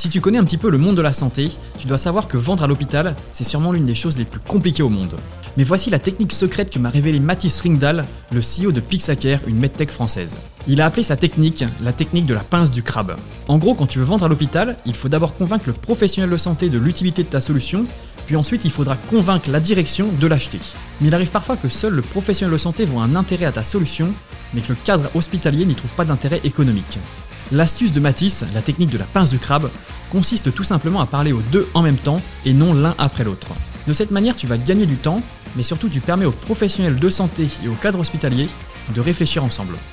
Si tu connais un petit peu le monde de la santé, tu dois savoir que vendre à l'hôpital, c'est sûrement l'une des choses les plus compliquées au monde. Mais voici la technique secrète que m'a révélé Mathis Ringdal, le CEO de Pixacare, une medtech française. Il a appelé sa technique la technique de la pince du crabe. En gros, quand tu veux vendre à l'hôpital, il faut d'abord convaincre le professionnel de santé de l'utilité de ta solution, puis ensuite il faudra convaincre la direction de l'acheter. Mais il arrive parfois que seul le professionnel de santé voit un intérêt à ta solution, mais que le cadre hospitalier n'y trouve pas d'intérêt économique. L'astuce de Matisse, la technique de la pince du crabe, consiste tout simplement à parler aux deux en même temps et non l'un après l'autre. De cette manière, tu vas gagner du temps, mais surtout tu permets aux professionnels de santé et au cadre hospitalier de réfléchir ensemble.